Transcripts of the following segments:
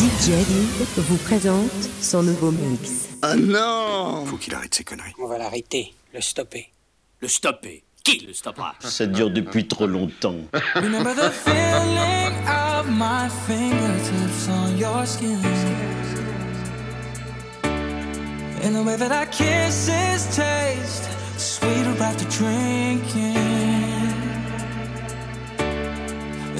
DJ vous présente son nouveau mix. Ah non Faut qu'il arrête ses conneries. On va l'arrêter, le stopper. Le stopper Qui le stoppera? Ça dure depuis trop longtemps. Remember the feeling of my fingertips on your skin. And the way that our kisses taste sweeter after drinking.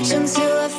switch until I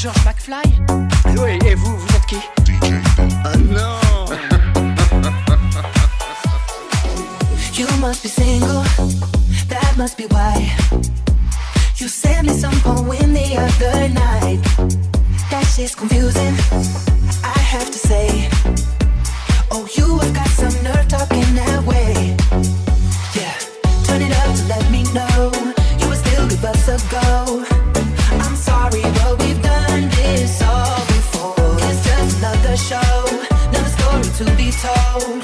George McFly. Allô, et, et vous, vous êtes qui DJ Ah non. You must be single, that must be why. You sent me some poem the other night. That shit's confusing, I have to say Oh, you have got some nerve talking that way. Yeah, turn it up to let me know. show, no story to be told.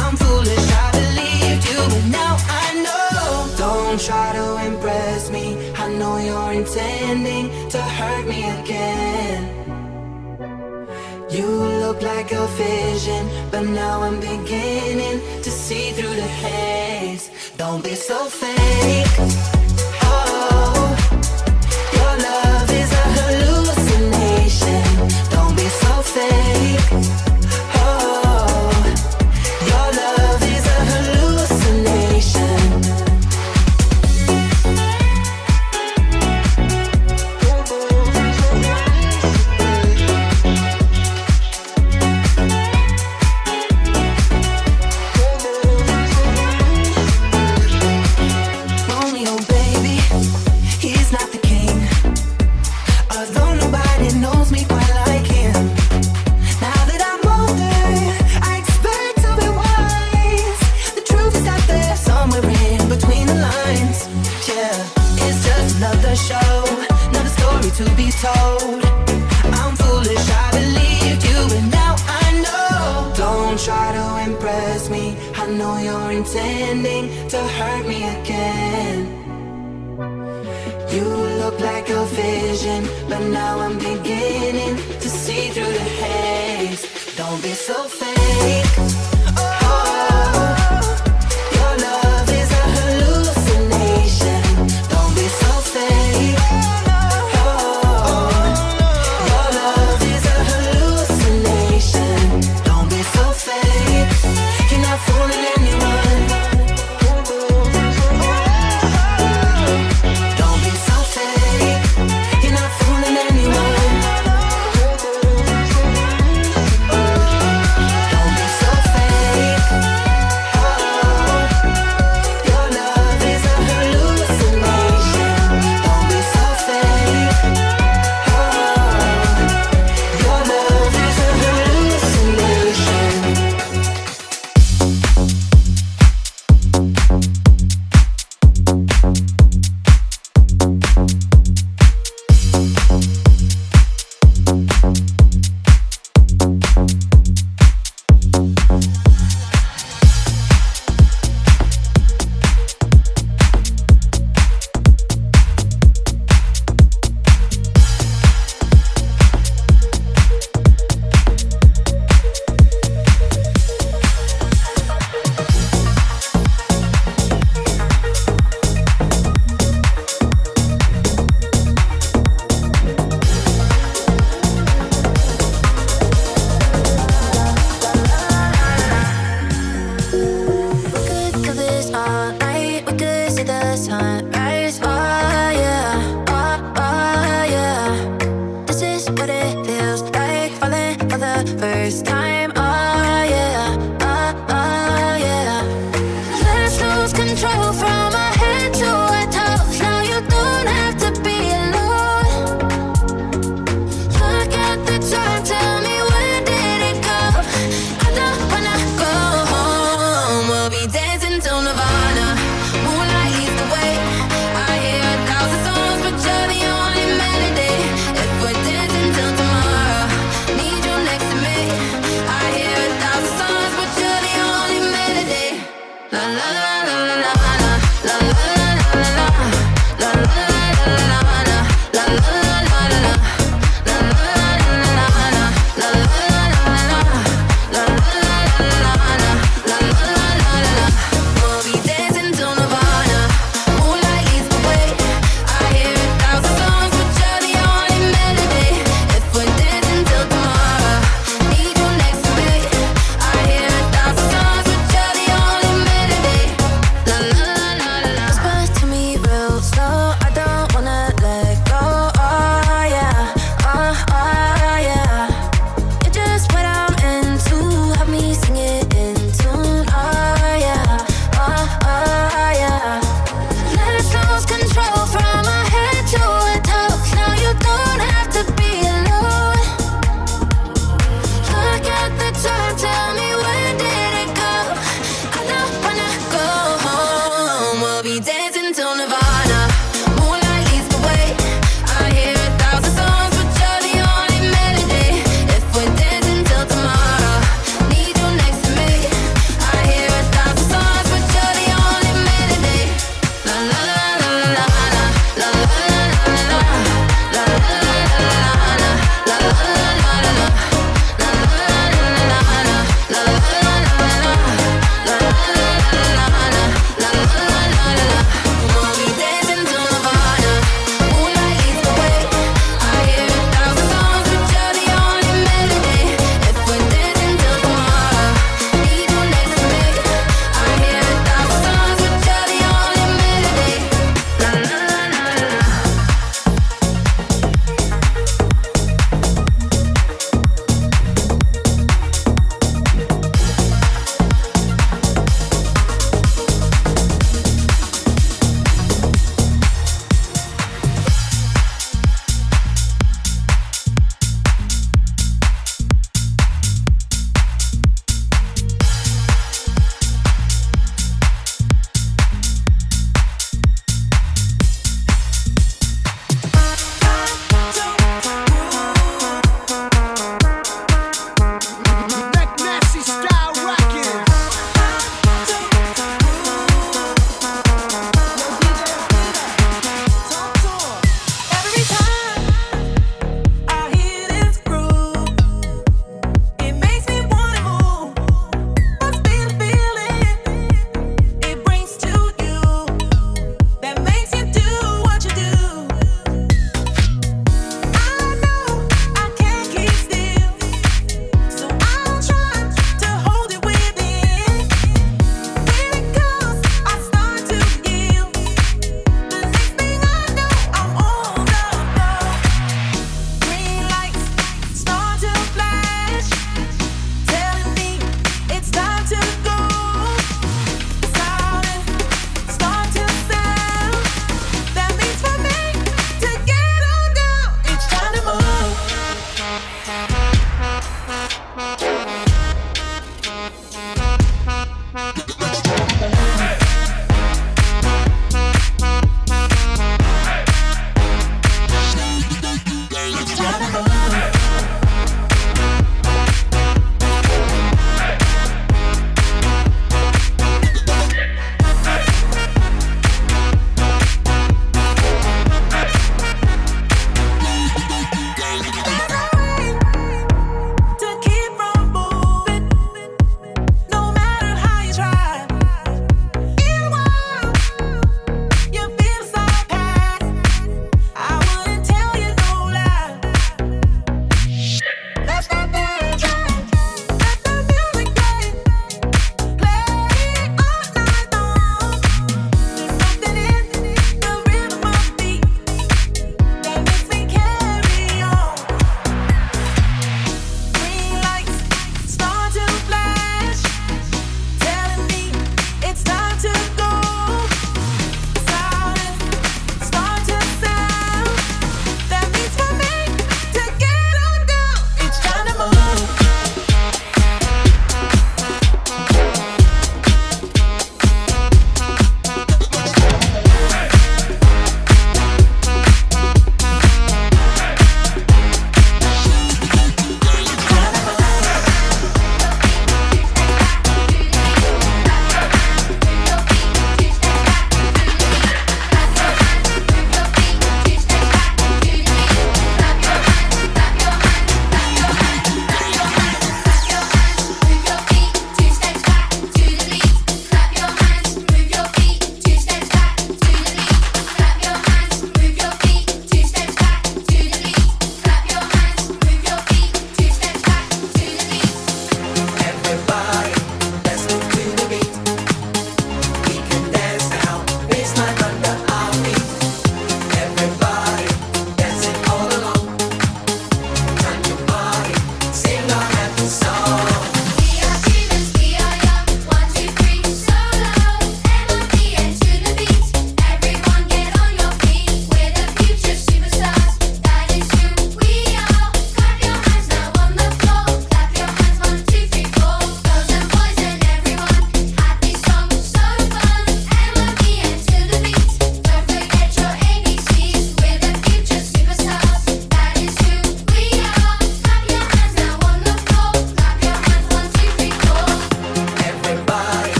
I'm foolish, I believed you, but now I know. Don't try to impress me, I know you're intending to hurt me again. You look like a vision, but now I'm beginning to see through the haze. Don't be so fake. Oh, your love is a hallucination. Don't be so fake.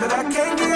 That I can't get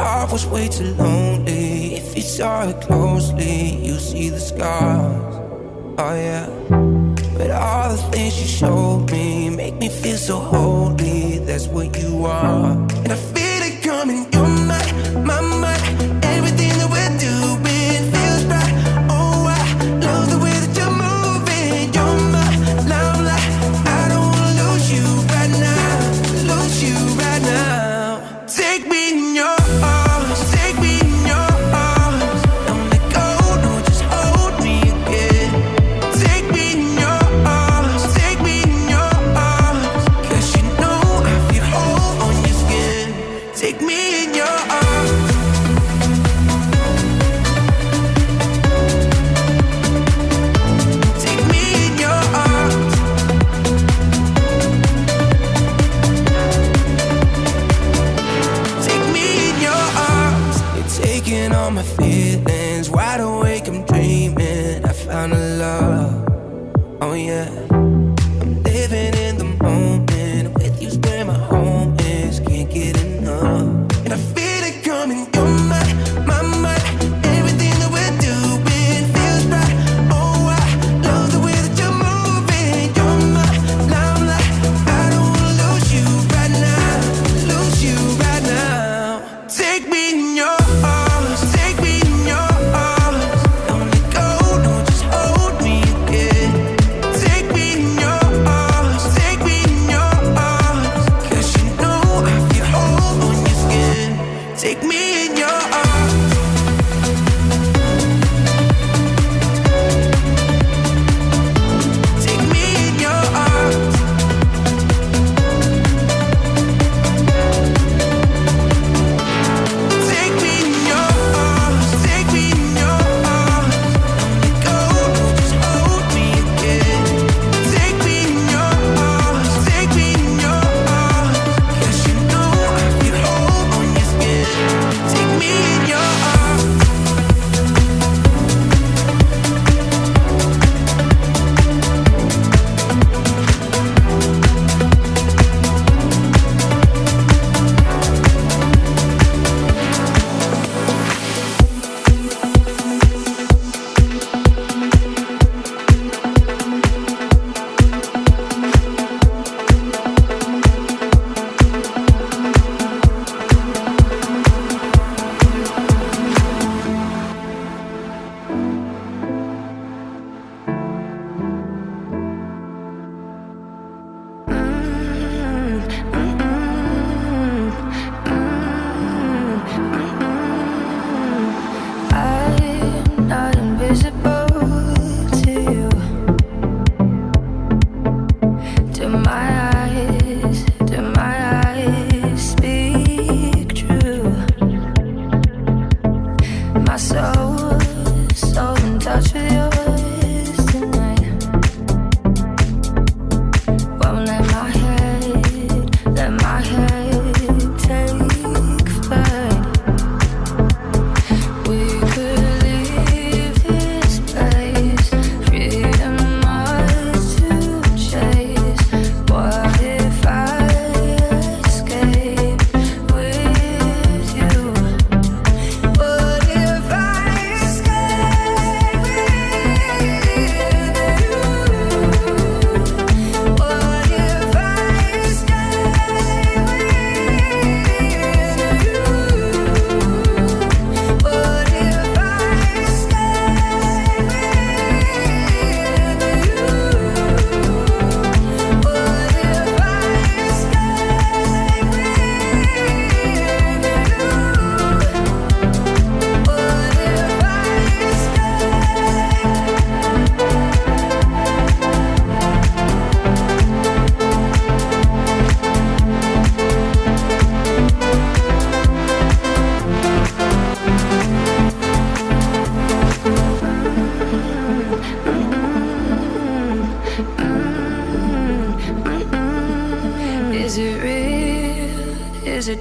heart was way too lonely. If you saw it closely, you see the scars. Oh yeah. But all the things you showed me make me feel so holy. That's what you are, and I feel.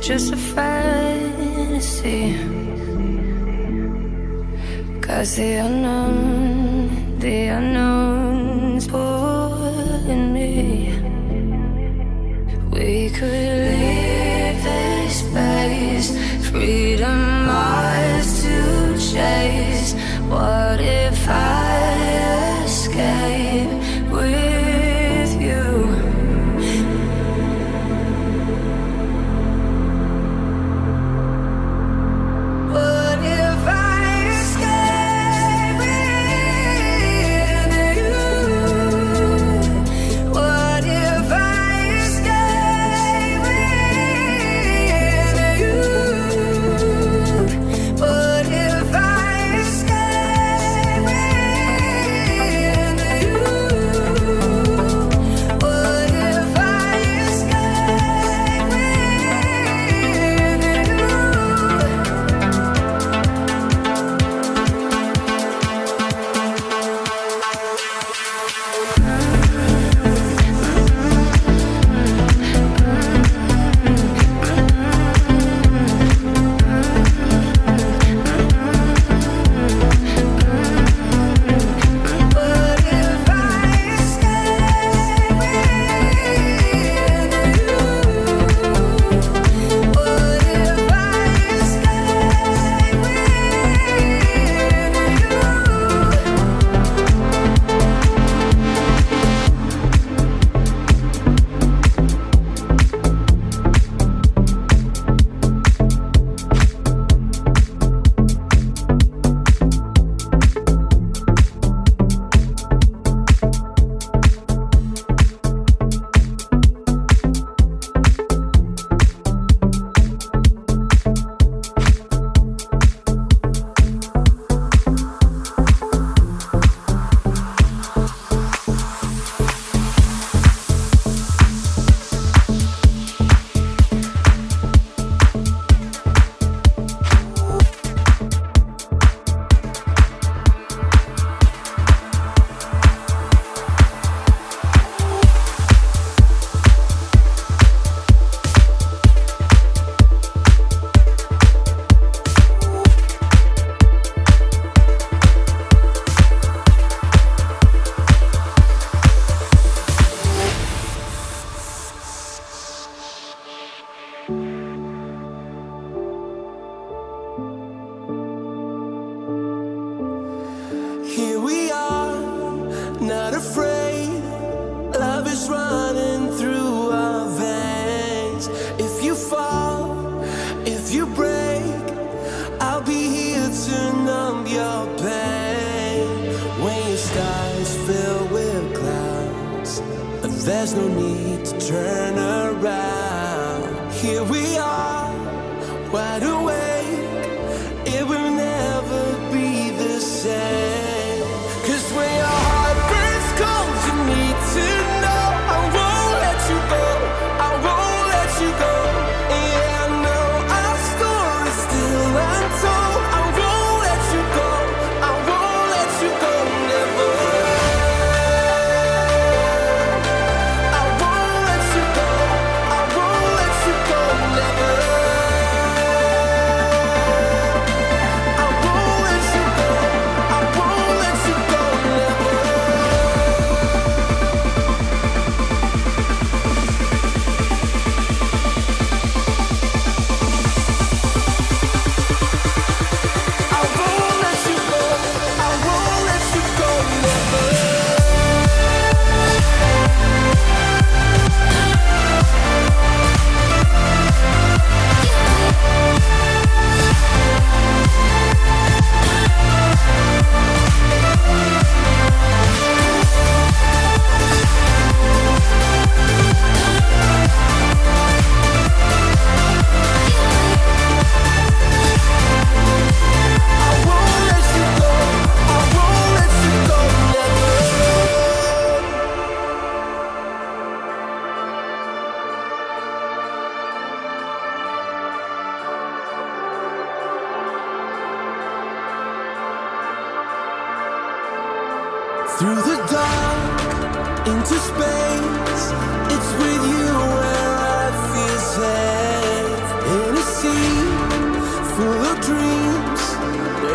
just a fact.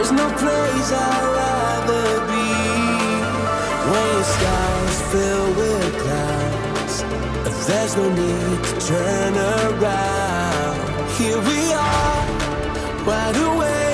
There's no place I'd rather be when your sky's filled with clouds. There's no need to turn around. Here we are, wide awake.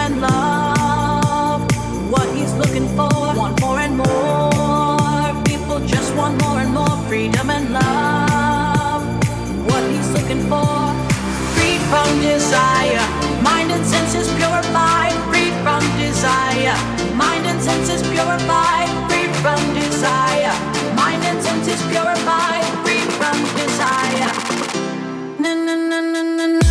and love what he's looking for. Want more and more. People just want more and more freedom and love. What he's looking for. Free from desire. Mind and senses purified. Free from desire. Mind and senses purified. Free from desire. Mind and senses purified. Free from desire. Na na na na na.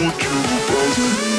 want you about.